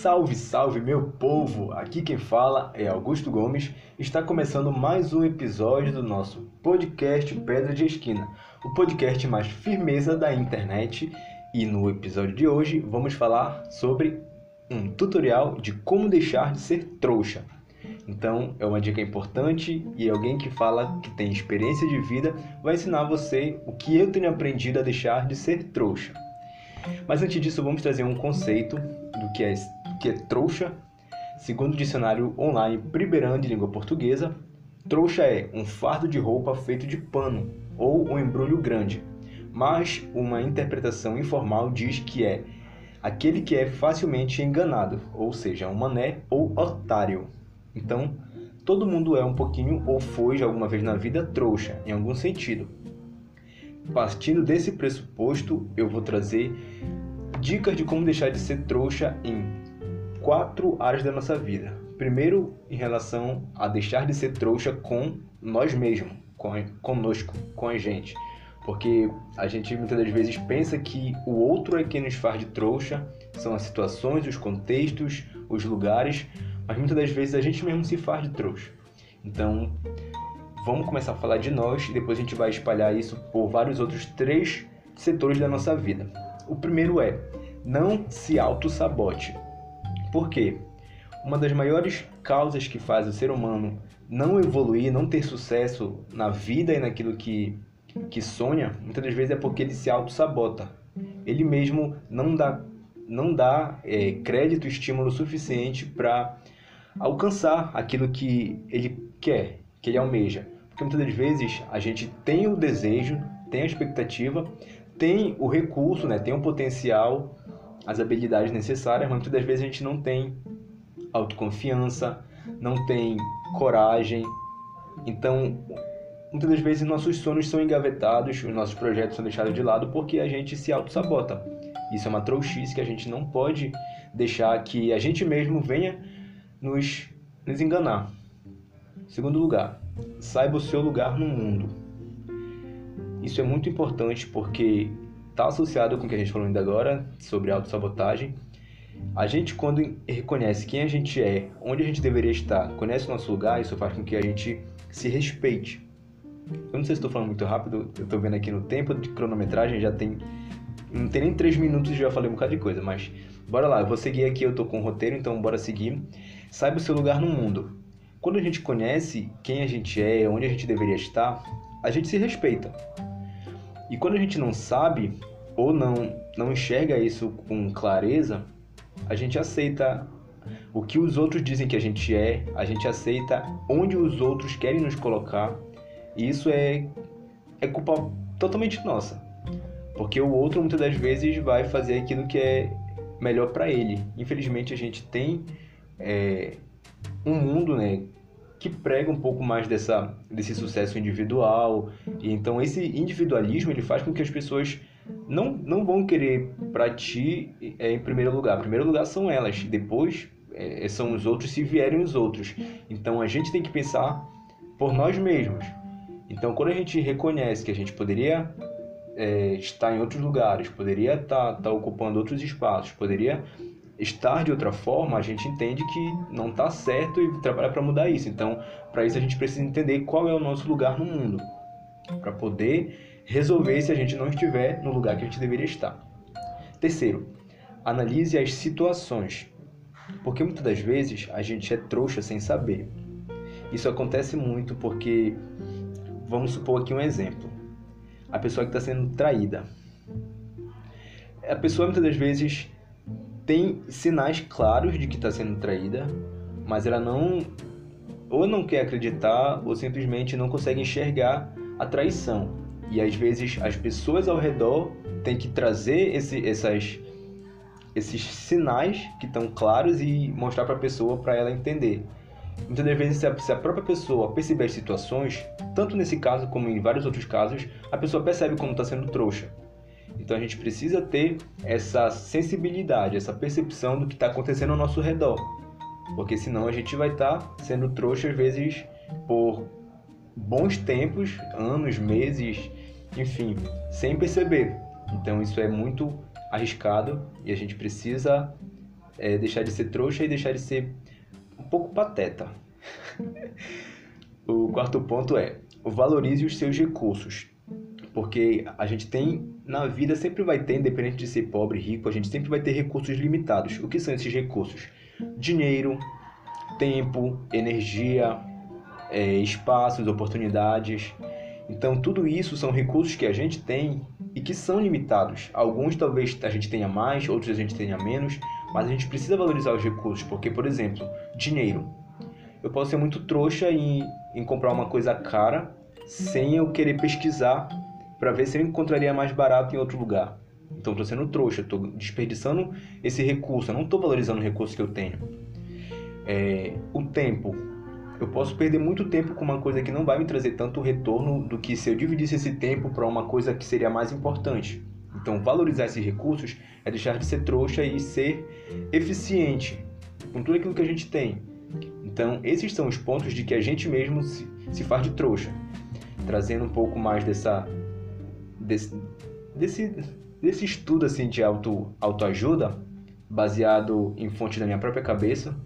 Salve, salve, meu povo! Aqui quem fala é Augusto Gomes. Está começando mais um episódio do nosso podcast Pedra de Esquina, o podcast mais firmeza da internet. E no episódio de hoje vamos falar sobre um tutorial de como deixar de ser trouxa. Então, é uma dica importante e alguém que fala que tem experiência de vida vai ensinar você o que eu tenho aprendido a deixar de ser trouxa. Mas antes disso, vamos trazer um conceito do que é, que é trouxa. Segundo o dicionário online Priberan de língua portuguesa, trouxa é um fardo de roupa feito de pano ou um embrulho grande. Mas uma interpretação informal diz que é aquele que é facilmente enganado, ou seja, um mané ou otário. Então, todo mundo é um pouquinho ou foi alguma vez na vida trouxa, em algum sentido. Partindo desse pressuposto, eu vou trazer dicas de como deixar de ser trouxa em quatro áreas da nossa vida. Primeiro, em relação a deixar de ser trouxa com nós mesmos, com, conosco, com a gente. Porque a gente muitas das vezes pensa que o outro é quem nos faz de trouxa, são as situações, os contextos, os lugares, mas muitas das vezes a gente mesmo se faz de trouxa. Então, vamos começar a falar de nós e depois a gente vai espalhar isso por vários outros três setores da nossa vida. O primeiro é não se auto-sabote. Por quê? Uma das maiores causas que faz o ser humano não evoluir, não ter sucesso na vida e naquilo que, que sonha, muitas das vezes é porque ele se auto-sabota. Ele mesmo não dá, não dá é, crédito, estímulo suficiente para alcançar aquilo que ele quer, que ele almeja. Porque muitas das vezes a gente tem o desejo, tem a expectativa, tem o recurso, né, tem o potencial, as habilidades necessárias, mas muitas das vezes a gente não tem autoconfiança, não tem coragem. Então, muitas das vezes nossos sonhos são engavetados, os nossos projetos são deixados de lado porque a gente se auto-sabota. Isso é uma trouxice que a gente não pode deixar que a gente mesmo venha nos, nos enganar. Segundo lugar, saiba o seu lugar no mundo. Isso é muito importante porque está associado com o que a gente falou ainda agora sobre autossabotagem. A gente, quando reconhece quem a gente é, onde a gente deveria estar, conhece o nosso lugar, isso faz com que a gente se respeite. Eu não sei se estou falando muito rápido, eu estou vendo aqui no tempo de cronometragem, já tem. Não tem nem 3 minutos e já falei um bocado de coisa, mas bora lá, eu vou seguir aqui, eu estou com o roteiro, então bora seguir. Saiba o seu lugar no mundo. Quando a gente conhece quem a gente é, onde a gente deveria estar, a gente se respeita. E quando a gente não sabe ou não não enxerga isso com clareza, a gente aceita o que os outros dizem que a gente é, a gente aceita onde os outros querem nos colocar. E isso é é culpa totalmente nossa. Porque o outro muitas das vezes vai fazer aquilo que é melhor para ele. Infelizmente a gente tem é, um mundo né, que prega um pouco mais dessa, desse sucesso individual. E então esse individualismo ele faz com que as pessoas não, não vão querer para ti é, em primeiro lugar. Em primeiro lugar são elas, depois é, são os outros se vierem os outros. Então a gente tem que pensar por nós mesmos. Então quando a gente reconhece que a gente poderia é, estar em outros lugares, poderia estar, estar ocupando outros espaços, poderia estar de outra forma, a gente entende que não está certo e trabalha para mudar isso. Então, para isso a gente precisa entender qual é o nosso lugar no mundo, para poder resolver se a gente não estiver no lugar que a gente deveria estar. Terceiro, analise as situações, porque muitas das vezes a gente é trouxa sem saber. Isso acontece muito porque, vamos supor aqui um exemplo, a pessoa que está sendo traída. A pessoa muitas das vezes tem sinais claros de que está sendo traída, mas ela não ou não quer acreditar ou simplesmente não consegue enxergar a traição. E às vezes as pessoas ao redor têm que trazer esse, essas, esses sinais que estão claros e mostrar para a pessoa para ela entender. Muitas das vezes, se a própria pessoa perceber as situações, tanto nesse caso como em vários outros casos, a pessoa percebe como está sendo trouxa. Então a gente precisa ter essa sensibilidade, essa percepção do que está acontecendo ao nosso redor. Porque senão a gente vai estar tá sendo trouxa às vezes por bons tempos, anos, meses, enfim, sem perceber. Então isso é muito arriscado e a gente precisa é deixar de ser trouxa e deixar de ser um pouco pateta. o quarto ponto é valorize os seus recursos. Porque a gente tem, na vida sempre vai ter, independente de ser pobre, rico, a gente sempre vai ter recursos limitados. O que são esses recursos? Dinheiro, tempo, energia, é, espaços, oportunidades. Então, tudo isso são recursos que a gente tem e que são limitados. Alguns talvez a gente tenha mais, outros a gente tenha menos, mas a gente precisa valorizar os recursos, porque, por exemplo, dinheiro. Eu posso ser muito trouxa em, em comprar uma coisa cara sem eu querer pesquisar para ver se eu encontraria mais barato em outro lugar. Então, estou sendo trouxa, estou desperdiçando esse recurso, eu não estou valorizando o recurso que eu tenho. É, o tempo. Eu posso perder muito tempo com uma coisa que não vai me trazer tanto retorno do que se eu dividisse esse tempo para uma coisa que seria mais importante. Então, valorizar esses recursos é deixar de ser trouxa e ser eficiente com tudo aquilo que a gente tem. Então, esses são os pontos de que a gente mesmo se, se faz de trouxa. Trazendo um pouco mais dessa desse, desse, desse estudo assim de auto, autoajuda, baseado em fontes da minha própria cabeça.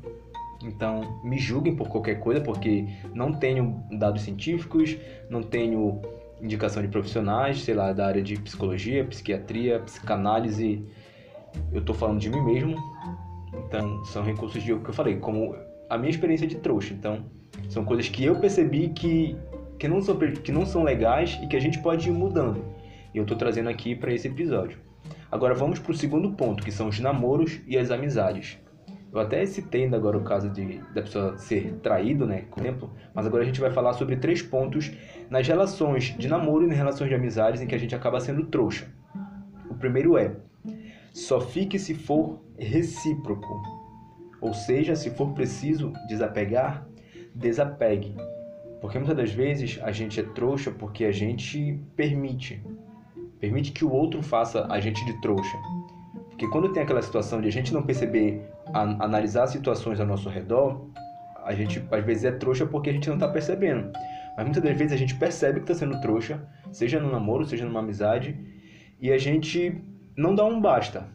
Então, me julguem por qualquer coisa, porque não tenho dados científicos, não tenho indicação de profissionais, sei lá, da área de psicologia, psiquiatria, psicanálise. Eu estou falando de mim mesmo. Então, são recursos de o que eu falei, como a minha experiência de trouxa. Então, são coisas que eu percebi que, que, não, são, que não são legais e que a gente pode ir mudando. E eu estou trazendo aqui para esse episódio. Agora vamos para o segundo ponto, que são os namoros e as amizades. Eu até citei agora o caso de da pessoa ser traído, né, por exemplo, mas agora a gente vai falar sobre três pontos nas relações de namoro e nas relações de amizades em que a gente acaba sendo trouxa. O primeiro é: só fique se for recíproco. Ou seja, se for preciso desapegar, desapegue. Porque muitas das vezes a gente é trouxa porque a gente permite. Permite que o outro faça a gente de trouxa. Porque quando tem aquela situação de a gente não perceber, a, analisar situações ao nosso redor, a gente às vezes é trouxa porque a gente não está percebendo. Mas muitas das vezes a gente percebe que está sendo trouxa, seja no namoro, seja numa amizade, e a gente não dá um basta.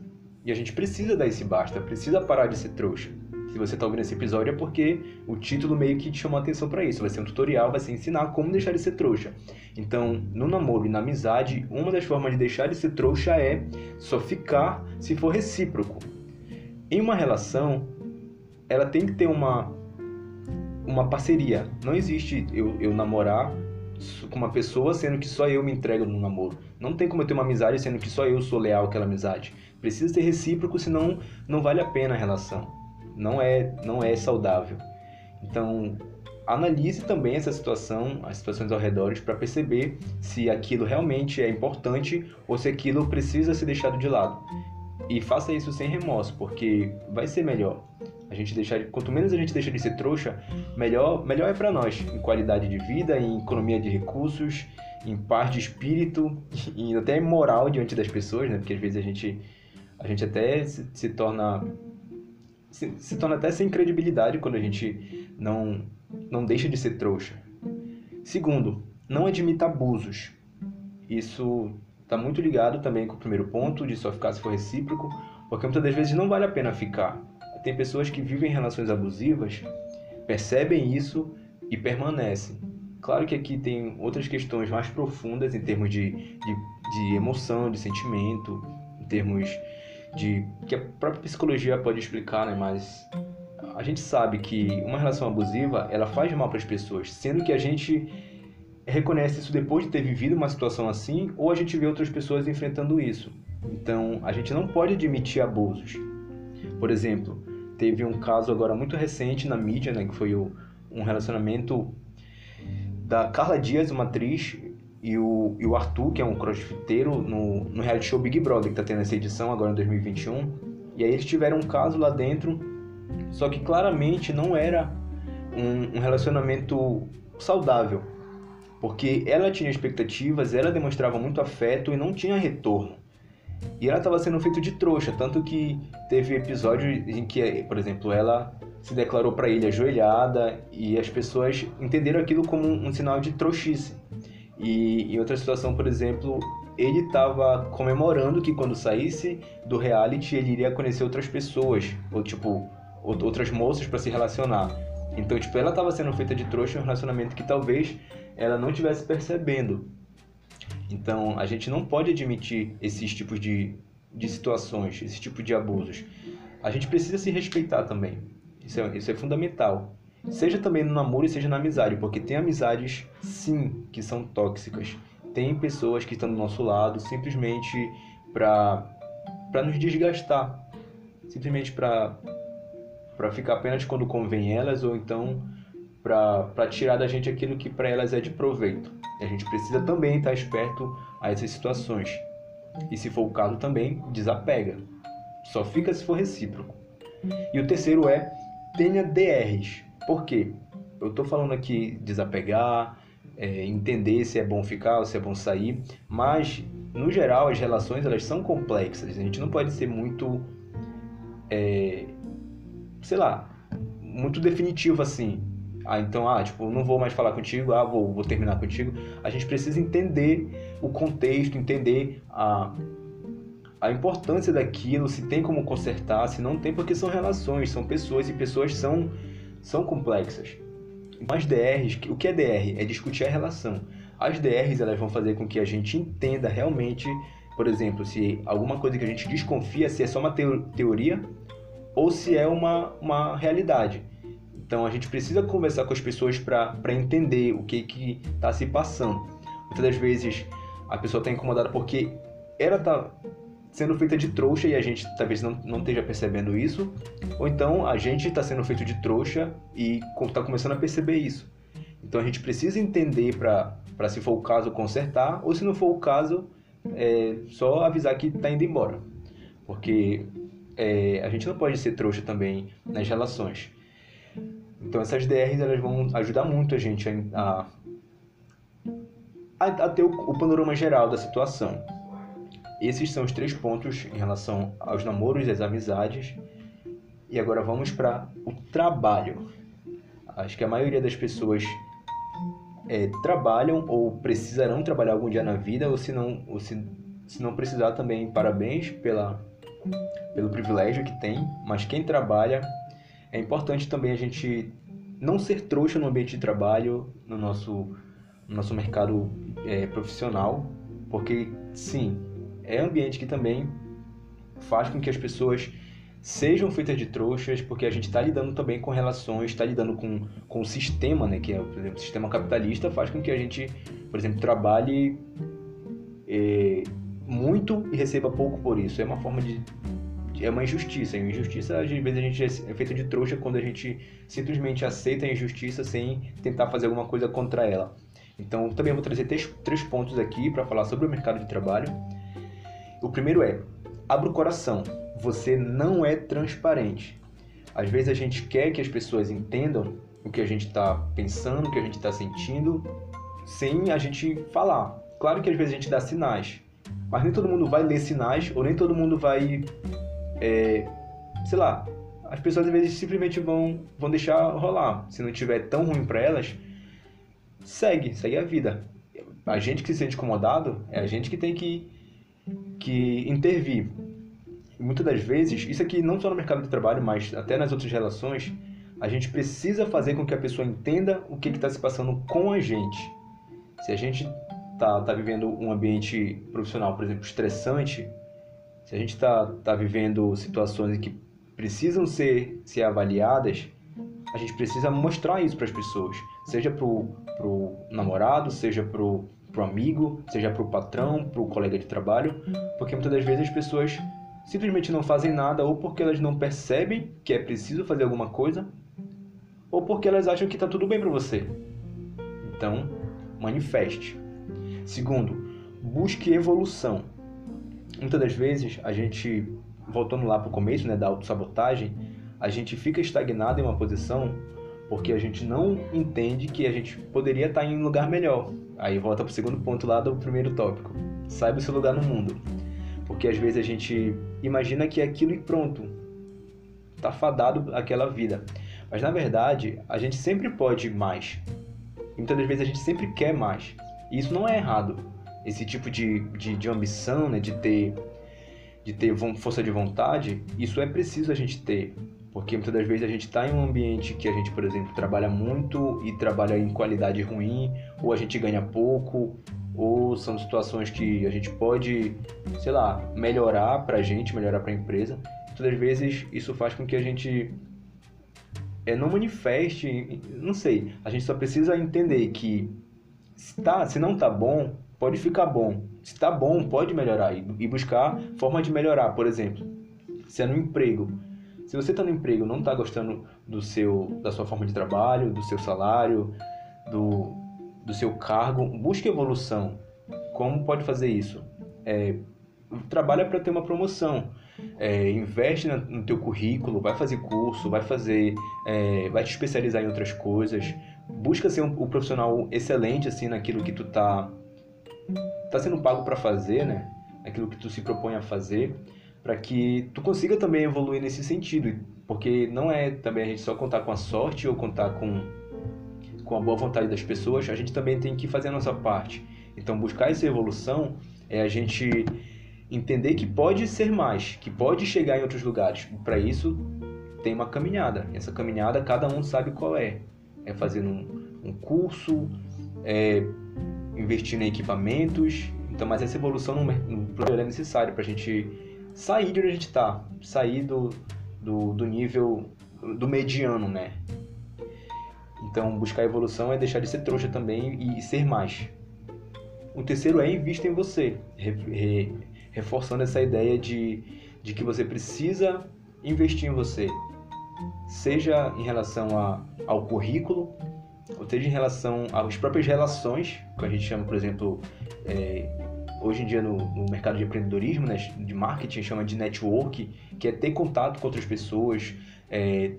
E a gente precisa dar esse basta, precisa parar de ser trouxa. Se você está ouvindo esse episódio é porque o título meio que te chamou a atenção para isso. Vai ser um tutorial, vai ser ensinar como deixar de ser trouxa. Então, no namoro e na amizade, uma das formas de deixar de ser trouxa é só ficar se for recíproco. Em uma relação, ela tem que ter uma uma parceria. Não existe eu, eu namorar com uma pessoa sendo que só eu me entrego no namoro. Não tem como eu ter uma amizade sendo que só eu sou leal àquela amizade. Precisa ser recíproco, senão não vale a pena a relação não é, não é saudável. Então, analise também essa situação, as situações ao redor, para perceber se aquilo realmente é importante ou se aquilo precisa ser deixado de lado. E faça isso sem remorso, porque vai ser melhor. A gente deixar, quanto menos a gente deixa de ser trouxa, melhor, melhor é para nós, em qualidade de vida, em economia de recursos, em paz de espírito e até moral diante das pessoas, né? Porque às vezes a gente a gente até se, se torna se, se torna até sem credibilidade quando a gente não, não deixa de ser trouxa. Segundo, não admita abusos. Isso está muito ligado também com o primeiro ponto, de só ficar se for recíproco, porque muitas das vezes não vale a pena ficar. Tem pessoas que vivem relações abusivas, percebem isso e permanecem. Claro que aqui tem outras questões mais profundas em termos de, de, de emoção, de sentimento, em termos de que a própria psicologia pode explicar, né? Mas a gente sabe que uma relação abusiva ela faz mal para as pessoas, sendo que a gente reconhece isso depois de ter vivido uma situação assim, ou a gente vê outras pessoas enfrentando isso. Então, a gente não pode admitir abusos. Por exemplo, teve um caso agora muito recente na mídia, né, que foi o, um relacionamento da Carla Dias, uma atriz, e o, e o Arthur, que é um crossfiteiro, no, no reality show Big Brother, que tá tendo essa edição agora em 2021. E aí eles tiveram um caso lá dentro, só que claramente não era um, um relacionamento saudável. Porque ela tinha expectativas, ela demonstrava muito afeto e não tinha retorno. E ela estava sendo feita de trouxa, tanto que teve episódio em que, por exemplo, ela se declarou para ele ajoelhada e as pessoas entenderam aquilo como um sinal de trouxice. E em outra situação, por exemplo, ele estava comemorando que quando saísse do reality ele iria conhecer outras pessoas, ou tipo, outras moças para se relacionar. Então, tipo, ela estava sendo feita de trouxa em um relacionamento que talvez ela não tivesse percebendo. Então, a gente não pode admitir esses tipos de, de situações, esse tipo de abusos. A gente precisa se respeitar também. Isso é, isso é fundamental. Seja também no namoro e seja na amizade, porque tem amizades, sim, que são tóxicas. Tem pessoas que estão do nosso lado simplesmente para para nos desgastar, simplesmente para para ficar apenas quando convém elas ou então para tirar da gente aquilo que para elas é de proveito. E a gente precisa também estar esperto a essas situações. E se for o caso também, desapega. Só fica se for recíproco. E o terceiro é tenha DRs. Por quê? Eu estou falando aqui desapegar, é, entender se é bom ficar ou se é bom sair, mas no geral as relações elas são complexas. A gente não pode ser muito, é, sei lá, muito definitivo assim. Ah, então, ah, tipo, não vou mais falar contigo, ah, vou, vou terminar contigo. A gente precisa entender o contexto, entender a, a importância daquilo, se tem como consertar, se não tem, porque são relações, são pessoas e pessoas são, são complexas. As DRs, o que é DR? É discutir a relação. As DRs elas vão fazer com que a gente entenda realmente, por exemplo, se alguma coisa que a gente desconfia se é só uma teoria ou se é uma, uma realidade. Então a gente precisa conversar com as pessoas para entender o que está se passando. Muitas das vezes a pessoa está incomodada porque ela está sendo feita de trouxa e a gente talvez não, não esteja percebendo isso, ou então a gente está sendo feito de trouxa e está começando a perceber isso. Então a gente precisa entender para, se for o caso, consertar, ou se não for o caso, é só avisar que está indo embora. Porque é, a gente não pode ser trouxa também nas relações. Então essas DRs elas vão ajudar muito a gente a, a, a ter o, o panorama geral da situação. Esses são os três pontos em relação aos namoros e às amizades. E agora vamos para o trabalho. Acho que a maioria das pessoas é, trabalham ou precisarão trabalhar algum dia na vida, ou se não, ou se, se não precisar também, parabéns pela, pelo privilégio que tem. Mas quem trabalha é importante também a gente não ser trouxa no ambiente de trabalho, no nosso, no nosso mercado é, profissional, porque sim, é ambiente que também faz com que as pessoas sejam feitas de trouxas, porque a gente está lidando também com relações, está lidando com, com o sistema, né, que é, por exemplo, o sistema capitalista, faz com que a gente, por exemplo, trabalhe é, muito e receba pouco por isso. É uma forma de é uma injustiça. E injustiça, às vezes, a gente é feito de trouxa quando a gente simplesmente aceita a injustiça sem tentar fazer alguma coisa contra ela. Então, também vou trazer três, três pontos aqui para falar sobre o mercado de trabalho. O primeiro é: abra o coração. Você não é transparente. Às vezes a gente quer que as pessoas entendam o que a gente está pensando, o que a gente está sentindo, sem a gente falar. Claro que às vezes a gente dá sinais, mas nem todo mundo vai ler sinais ou nem todo mundo vai é, sei lá, as pessoas às vezes simplesmente vão, vão deixar rolar. Se não tiver tão ruim para elas, segue, segue a vida. A gente que se sente incomodado é a gente que tem que, que intervir. Muitas das vezes, isso aqui não só no mercado de trabalho, mas até nas outras relações, a gente precisa fazer com que a pessoa entenda o que está se passando com a gente. Se a gente está tá vivendo um ambiente profissional, por exemplo, estressante, se a gente está tá vivendo situações que precisam ser, ser avaliadas, a gente precisa mostrar isso para as pessoas, seja para o namorado, seja para o amigo, seja para o patrão, para o colega de trabalho, porque muitas das vezes as pessoas simplesmente não fazem nada ou porque elas não percebem que é preciso fazer alguma coisa, ou porque elas acham que está tudo bem para você. Então, manifeste. Segundo, busque evolução muitas das vezes a gente, voltando lá para o começo né, da autossabotagem, a gente fica estagnado em uma posição porque a gente não entende que a gente poderia estar em um lugar melhor. Aí volta para o segundo ponto lá do primeiro tópico. Saiba o seu lugar no mundo. Porque às vezes a gente imagina que é aquilo e pronto. Está fadado aquela vida. Mas na verdade, a gente sempre pode mais. Muitas das vezes a gente sempre quer mais. E isso não é errado. esse tipo de, de, de ambição, né, de ter de ter força de vontade, isso é preciso a gente ter, porque muitas das vezes a gente está em um ambiente que a gente, por exemplo, trabalha muito e trabalha em qualidade ruim, ou a gente ganha pouco, ou são situações que a gente pode, sei lá, melhorar para a gente, melhorar para a empresa. Muitas das vezes isso faz com que a gente é, não manifeste, não sei, a gente só precisa entender que se, tá, se não tá bom, pode ficar bom. Se tá bom, pode melhorar e buscar forma de melhorar. Por exemplo, se é no emprego. Se você está no emprego não está gostando do seu, da sua forma de trabalho, do seu salário, do, do seu cargo, busque evolução. Como pode fazer isso? É, trabalha para ter uma promoção. É, investe no teu currículo, vai fazer curso, vai fazer, é, vai te especializar em outras coisas. Busca ser um, um profissional excelente assim naquilo que tu tá tá sendo pago para fazer, né? Aquilo que tu se propõe a fazer, para que tu consiga também evoluir nesse sentido, porque não é também a gente só contar com a sorte ou contar com com a boa vontade das pessoas, a gente também tem que fazer a nossa parte. Então, buscar essa evolução é a gente entender que pode ser mais, que pode chegar em outros lugares. Para isso, tem uma caminhada. Essa caminhada, cada um sabe qual é. É fazer um, um curso, é investindo em equipamentos. Então, mas essa evolução no, no é necessária para a gente sair de onde a gente está, sair do, do, do nível do mediano, né? Então, buscar evolução é deixar de ser trouxa também e, e ser mais. O terceiro é invista em você, re, re, reforçando essa ideia de, de que você precisa investir em você, seja em relação a, ao currículo, ou seja em relação às próprias relações, que a gente chama, por exemplo, é, hoje em dia no, no, mercado de empreendedorismo, né, de marketing, chama de network, que é ter contato com outras pessoas, é,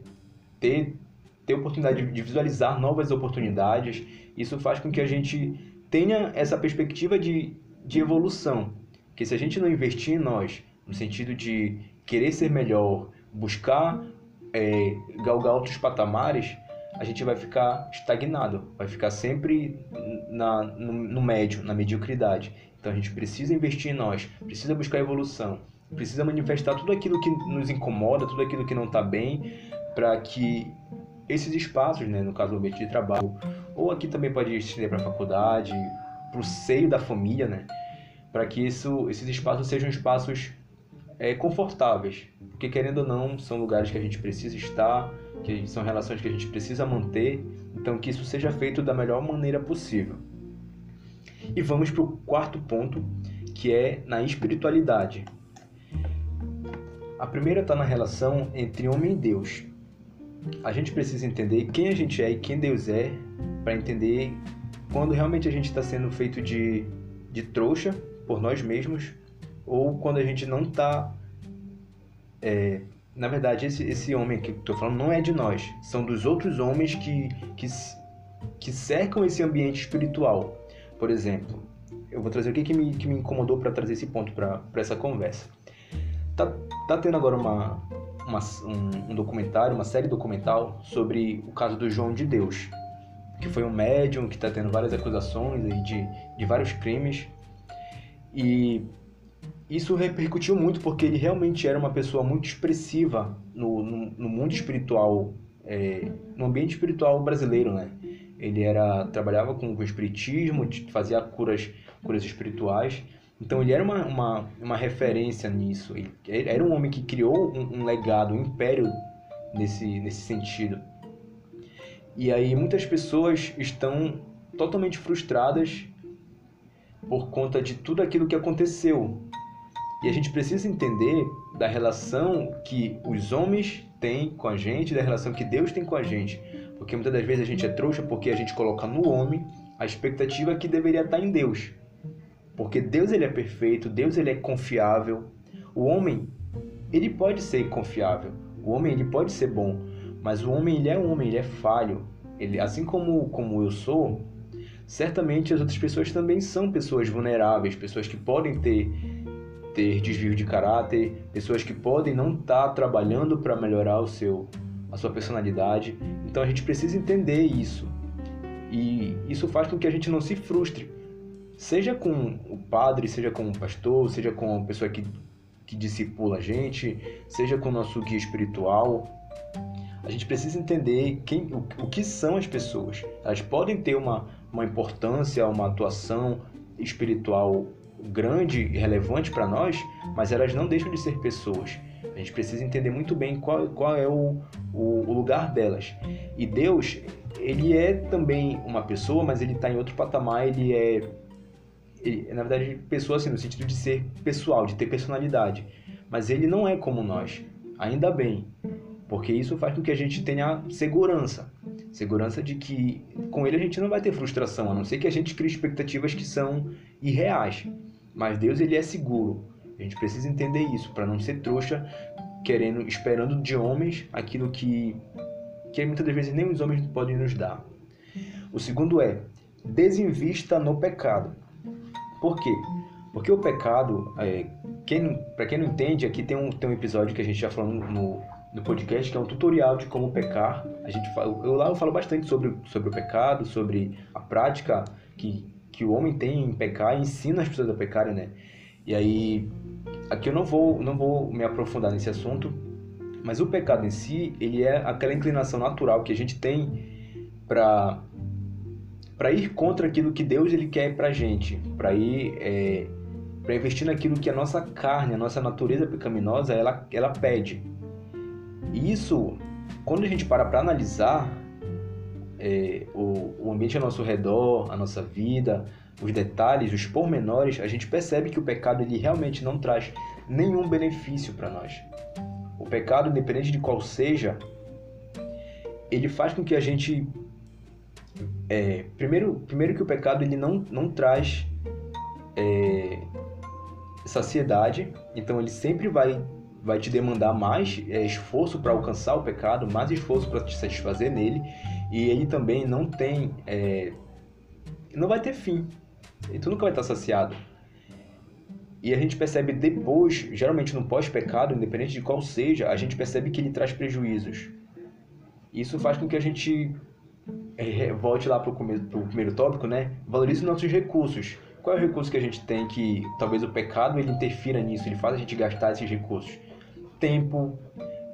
ter, ter oportunidade de visualizar novas oportunidades. Isso faz com que a gente tenha essa perspectiva de, de evolução, que se a gente não investir em nós, no sentido de querer ser melhor, buscar é, galgar outros patamares, a gente vai ficar estagnado, vai ficar sempre na, no, no médio, na mediocridade. Então a gente precisa investir em nós, precisa buscar evolução, precisa manifestar tudo aquilo que nos incomoda, tudo aquilo que não está bem, para que esses espaços, né, no caso do ambiente de trabalho, ou aqui também pode estender para a faculdade, para o seio da família, né, para que isso, esses espaços sejam espaços é, confortáveis, porque querendo ou não são lugares que a gente precisa estar, que são relações que a gente precisa manter, então que isso seja feito da melhor maneira possível. E vamos para o quarto ponto, que é na espiritualidade. A primeira está na relação entre homem e Deus. A gente precisa entender quem a gente é e quem Deus é para entender quando realmente a gente está sendo feito de, de trouxa por nós mesmos ou quando a gente não está é, na verdade, esse, esse homem que estou falando não é de nós, são dos outros homens que, que, que cercam esse ambiente espiritual. Por exemplo, eu vou trazer o que, que, me, que me incomodou para trazer esse ponto para essa conversa. Tá, tá tendo agora uma, uma, um, um documentário, uma série documental sobre o caso do João de Deus, que foi um médium que está tendo várias acusações aí de, de vários crimes. E isso repercutiu muito porque ele realmente era uma pessoa muito expressiva no, no, no mundo espiritual, é, no ambiente espiritual brasileiro, né? Ele era trabalhava com o espiritismo, fazia curas, curas espirituais. Então ele era uma, uma, uma referência nisso. Ele era um homem que criou um, um legado, um império nesse, nesse sentido. E aí muitas pessoas estão totalmente frustradas por conta de tudo aquilo que aconteceu e a gente precisa entender da relação que os homens têm com a gente, da relação que Deus tem com a gente. Porque muitas das vezes a gente é trouxa porque a gente coloca no homem a expectativa que deveria estar em Deus. Porque Deus ele é perfeito, Deus ele é confiável. O homem, ele pode ser confiável. O homem ele pode ser bom, mas o homem ele é um homem, ele é falho. Ele, assim como como eu sou, certamente as outras pessoas também são pessoas vulneráveis, pessoas que podem ter ter desvio de caráter, pessoas que podem não estar tá trabalhando para melhorar o seu, a sua personalidade. Então a gente precisa entender isso. E isso faz com que a gente não se frustre. seja com o padre, seja com o pastor, seja com a pessoa que, que discipula a gente, seja com o nosso guia espiritual, a gente precisa entender quem, o, o que são as pessoas. Elas podem ter uma, uma importância, uma atuação espiritual grande e relevante para nós, mas elas não deixam de ser pessoas. A gente precisa entender muito bem qual, qual é o, o, o lugar delas. E Deus, ele é também uma pessoa, mas ele está em outro patamar, ele é, ele, na verdade, pessoa assim, no sentido de ser pessoal, de ter personalidade. Mas ele não é como nós, ainda bem, porque isso faz com que a gente tenha segurança. Segurança de que com ele a gente não vai ter frustração, a não ser que a gente crie expectativas que são irreais. Mas Deus ele é seguro. A gente precisa entender isso para não ser trouxa, querendo, esperando de homens aquilo que que muitas vezes nem os homens podem nos dar. O segundo é desinvista no pecado. Por quê? Porque o pecado, é, para quem não entende, aqui tem um, tem um episódio que a gente já falou no, no podcast que é um tutorial de como pecar. A gente fala, eu lá eu falo bastante sobre, sobre o pecado, sobre a prática que, que o homem tem em pecar e ensina as pessoas a pecarem, né? E aí aqui eu não vou não vou me aprofundar nesse assunto, mas o pecado em si, ele é aquela inclinação natural que a gente tem para para ir contra aquilo que Deus ele quer para gente, para ir é, para investir naquilo que a nossa carne, a nossa natureza pecaminosa, ela ela pede. E isso, quando a gente para para analisar é, o, o ambiente ao nosso redor, a nossa vida, os detalhes, os pormenores, a gente percebe que o pecado ele realmente não traz nenhum benefício para nós. O pecado, independente de qual seja, ele faz com que a gente é, primeiro, primeiro que o pecado ele não, não traz é, saciedade, então ele sempre vai vai te demandar mais é, esforço para alcançar o pecado, mais esforço para te satisfazer nele, e ele também não tem. É, não vai ter fim. E tu nunca vai estar saciado. E a gente percebe depois, geralmente no pós-pecado, independente de qual seja, a gente percebe que ele traz prejuízos. Isso faz com que a gente é, volte lá para o primeiro tópico, né? Valorize os nossos recursos. Qual é o recurso que a gente tem que talvez o pecado ele interfira nisso, ele faz a gente gastar esses recursos? Tempo,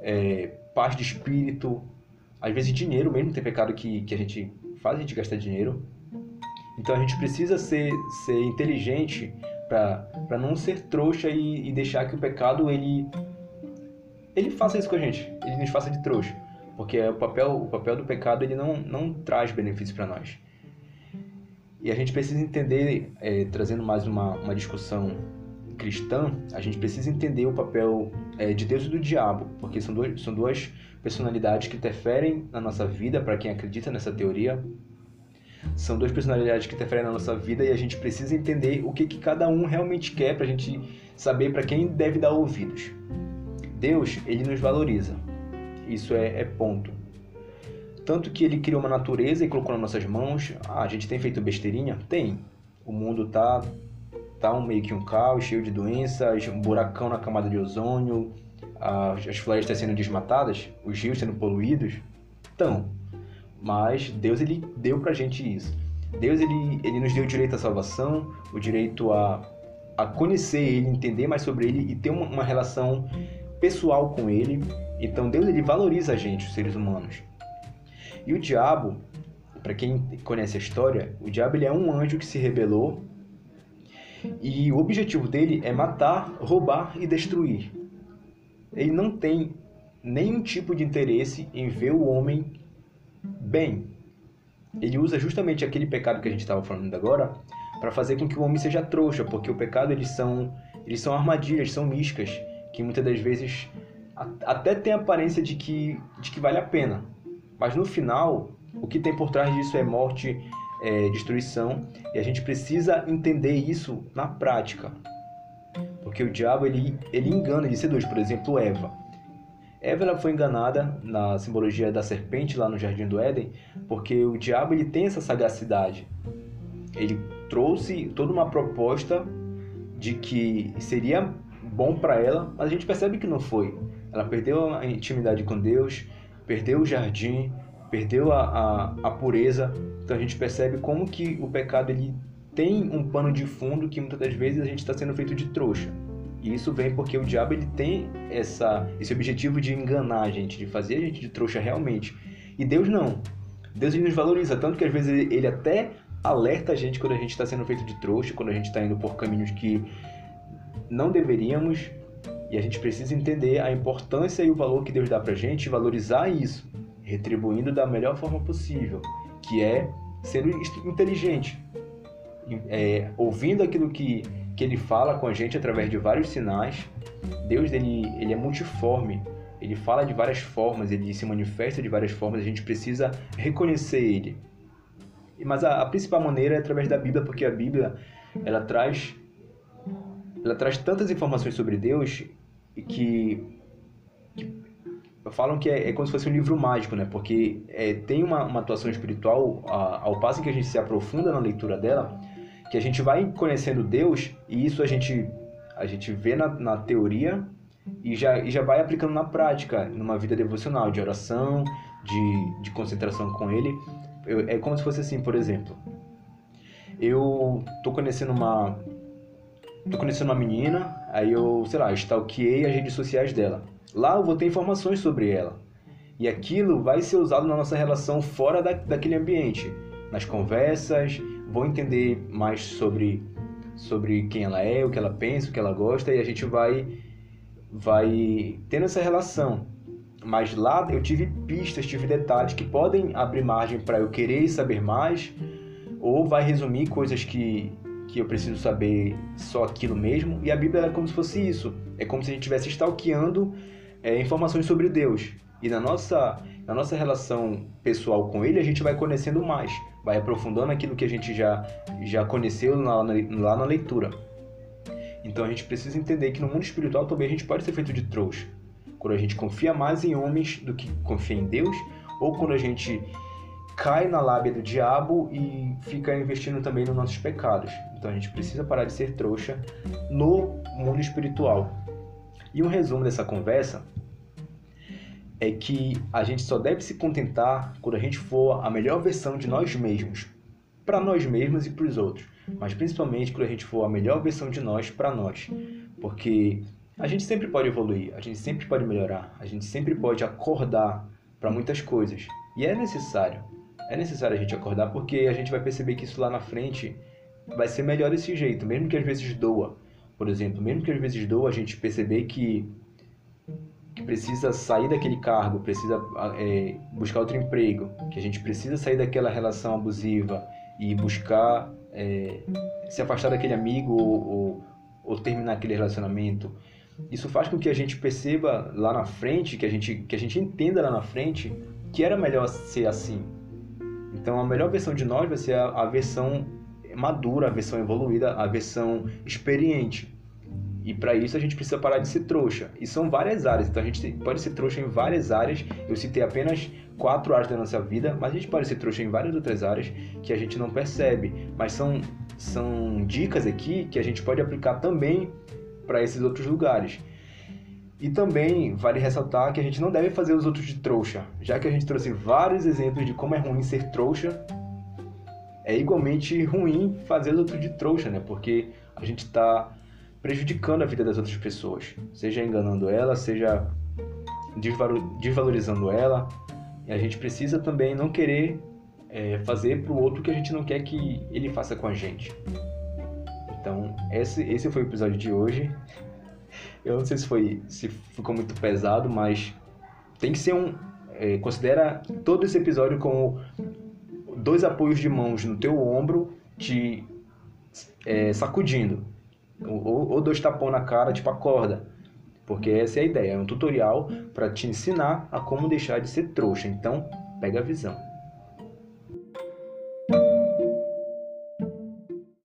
é, paz de espírito, às vezes dinheiro mesmo, tem pecado que, que a gente faz a gente gastar dinheiro. Então a gente precisa ser, ser inteligente para não ser trouxa e, e, deixar que o pecado ele ele faça isso com a gente, ele nos faça de trouxa, porque o papel o papel do pecado ele não não traz benefício para nós. E a gente precisa entender, é, trazendo mais uma, uma discussão cristã, a gente precisa entender o papel é, de Deus e do diabo, porque são, são duas personalidades que interferem na nossa vida, para quem acredita nessa teoria. São duas personalidades que interferem na nossa vida e a gente precisa entender o que, que cada um realmente quer para a gente saber para quem deve dar ouvidos. Deus, ele nos valoriza. Isso é, é ponto. Tanto que ele criou uma natureza e colocou nas nossas mãos. Ah, a gente tem feito besteirinha? Tem. O mundo tá tá um, meio que um caos, cheio de doenças, um buracão na camada de ozônio, as florestas sendo desmatadas, os rios sendo poluídos. Então, mas Deus ele deu pra gente isso. Deus ele, ele nos deu o direito à salvação, o direito a, a conhecer ele, entender mais sobre ele e ter uma, uma relação pessoal com ele. Então Deus ele valoriza a gente, os seres humanos. E o diabo, para quem conhece a história, o diabo ele é um anjo que se rebelou e o objetivo dele é matar, roubar e destruir. Ele não tem nenhum tipo de interesse em ver o homem bem. Ele usa justamente aquele pecado que a gente estava falando agora para fazer com que o homem seja trouxa, porque o pecado eles são eles são armadilhas, são místicas que muitas das vezes até tem a aparência de que de que vale a pena, mas no final, o que tem por trás disso é morte, é destruição, e a gente precisa entender isso na prática. Porque o diabo ele, ele engana, ele seduz. Por exemplo, Eva. Eva foi enganada na simbologia da serpente lá no Jardim do Éden, porque o diabo ele tem essa sagacidade. Ele trouxe toda uma proposta de que seria bom para ela, mas a gente percebe que não foi. Ela perdeu a intimidade com Deus, perdeu o jardim, perdeu a, a, a, pureza. Então a gente percebe como que o pecado ele tem um pano de fundo que muitas das vezes a gente está sendo feito de trouxa. E isso vem porque o diabo ele tem essa, esse objetivo de enganar a gente, de fazer a gente de trouxa realmente. E Deus não. Deus nos valoriza, tanto que às vezes ele, ele até alerta a gente quando a gente está sendo feito de trouxa, quando a gente está indo por caminhos que não deveríamos. E a gente precisa entender a importância e o valor que Deus dá pra gente e valorizar isso, retribuindo da melhor forma possível, que é sendo inteligente, é, ouvindo aquilo que, que Ele fala com a gente através de vários sinais. Deus ele, ele é multiforme, ele fala de várias formas, ele se manifesta de várias formas, a gente precisa reconhecer ele. Mas a, a principal maneira é através da Bíblia, porque a Bíblia ela traz ela traz tantas informações sobre Deus que, que falam que é, é, como se fosse um livro mágico, né? Porque é, tem uma, uma atuação espiritual a, ao passo que a gente se aprofunda na leitura dela, que a gente vai conhecendo Deus e isso a gente a gente vê na, na teoria e já, e já vai aplicando na prática, numa vida devocional, de oração, de, de concentração com Ele. Eu, é como se fosse assim, por exemplo. Eu tô conhecendo uma. Tô conhecendo uma menina, aí eu, sei lá, stalkeei as redes sociais dela. Lá eu vou ter informações sobre ela. E aquilo vai ser usado na nossa relação fora da, daquele ambiente. Nas conversas, vou entender mais sobre, sobre quem ela é, o que ela pensa, o que ela gosta, e a gente vai vai tendo essa relação. Mas lá eu tive pistas, tive detalhes que podem abrir margem para eu querer saber mais, ou vai resumir coisas que, que eu preciso saber só aquilo mesmo. E a Bíblia é como se fosse isso. É como se a gente estivesse stalkeando é, informações sobre Deus. E na nossa, na nossa relação pessoal com Ele, a gente vai conhecendo mais, vai aprofundando aquilo que a gente já, já conheceu lá na, lá na leitura. Então a gente precisa entender que no mundo espiritual também a gente pode ser feito de trouxa. Quando a gente confia mais em homens do que confia em Deus, ou quando a gente cai na lábia do diabo e fica investindo também nos nossos pecados. Então a gente precisa parar de ser trouxa no mundo espiritual. E um resumo dessa conversa é que a gente só deve se contentar quando a gente for a melhor versão de nós mesmos, para nós mesmos e para os outros. Mas principalmente quando a gente for a melhor versão de nós para nós, porque a gente sempre pode evoluir, a gente sempre pode melhorar, a gente sempre pode acordar para muitas coisas. E é necessário, é necessário a gente acordar porque a gente vai perceber que isso lá na frente vai ser melhor desse jeito, mesmo que às vezes doa, por exemplo, mesmo que às vezes doa a gente perceber que que precisa sair daquele cargo, precisa é, buscar outro emprego, que a gente precisa sair daquela relação abusiva e buscar é, se afastar daquele amigo ou, ou, ou, terminar aquele relacionamento. Isso faz com que a gente perceba lá na frente, que a gente, que a gente entenda lá na frente que era melhor ser assim. Então a melhor versão de nós vai ser a, a versão madura, a versão evoluída, a versão experiente. E para isso a gente precisa parar de ser trouxa. E são várias áreas, então a gente pode ser trouxa em várias áreas. Eu citei apenas quatro áreas da nossa vida, mas a gente pode ser trouxa em várias outras áreas que a gente não percebe. Mas são, são dicas aqui que a gente pode aplicar também para esses outros lugares. E também vale ressaltar que a gente não deve fazer os outros de trouxa, já que a gente trouxe vários exemplos de como é ruim ser trouxa, é igualmente ruim fazer os outros de trouxa, né? Porque a gente está prejudicando a vida das outras pessoas, seja enganando ela, seja desvalorizando ela. E a gente precisa também não querer é, fazer para o outro que a gente não quer que ele faça com a gente. Então, esse, esse foi o episódio de hoje. Eu não sei se foi se ficou muito pesado, mas tem que ser um. É, considera todo esse episódio como dois apoios de mãos no teu ombro te é, sacudindo ou, ou dois tapão na cara, tipo acorda. Porque essa é a ideia, é um tutorial para te ensinar a como deixar de ser trouxa. Então, pega a visão.